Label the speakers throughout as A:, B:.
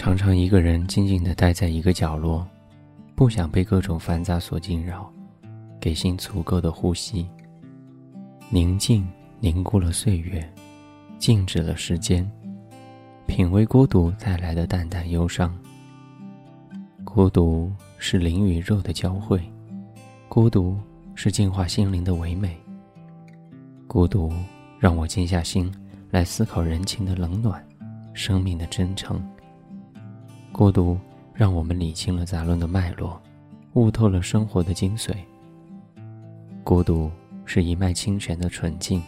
A: 常常一个人静静地待在一个角落，不想被各种繁杂所惊扰，给心足够的呼吸。宁静凝固了岁月，静止了时间，品味孤独带来的淡淡忧伤。孤独是灵与肉的交汇，孤独是净化心灵的唯美。孤独让我静下心来思考人情的冷暖，生命的真诚。孤独让我们理清了杂乱的脉络，悟透了生活的精髓。孤独是一脉清泉的纯净，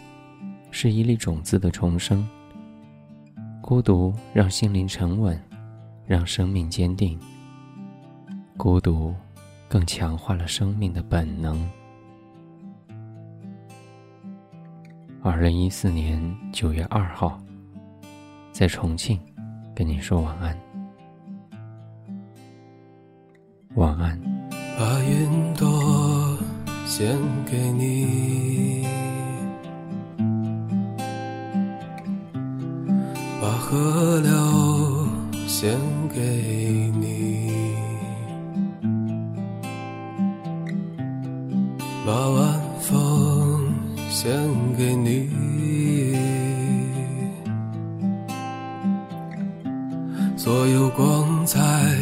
A: 是一粒种子的重生。孤独让心灵沉稳，让生命坚定。孤独更强化了生命的本能。二零一四年九月二号，在重庆跟你说晚安。晚安。
B: 把云朵献给你，把河流献给你，把晚风献给你，所有光彩。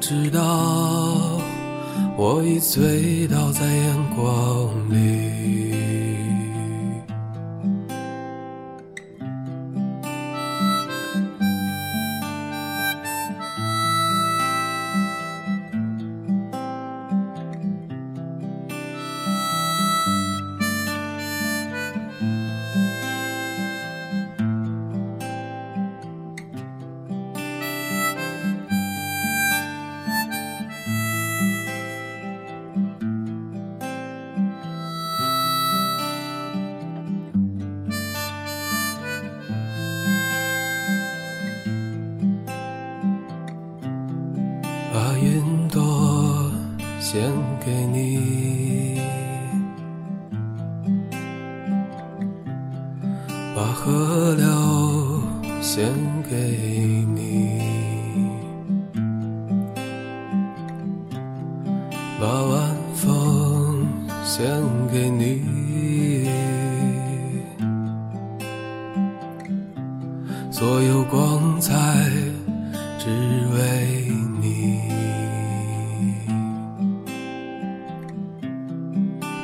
B: 直到，我已醉倒在阳光里。献给你，把河流献给你，把晚风献给你，所有光彩只为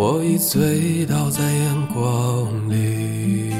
B: 我已醉倒在阳光里。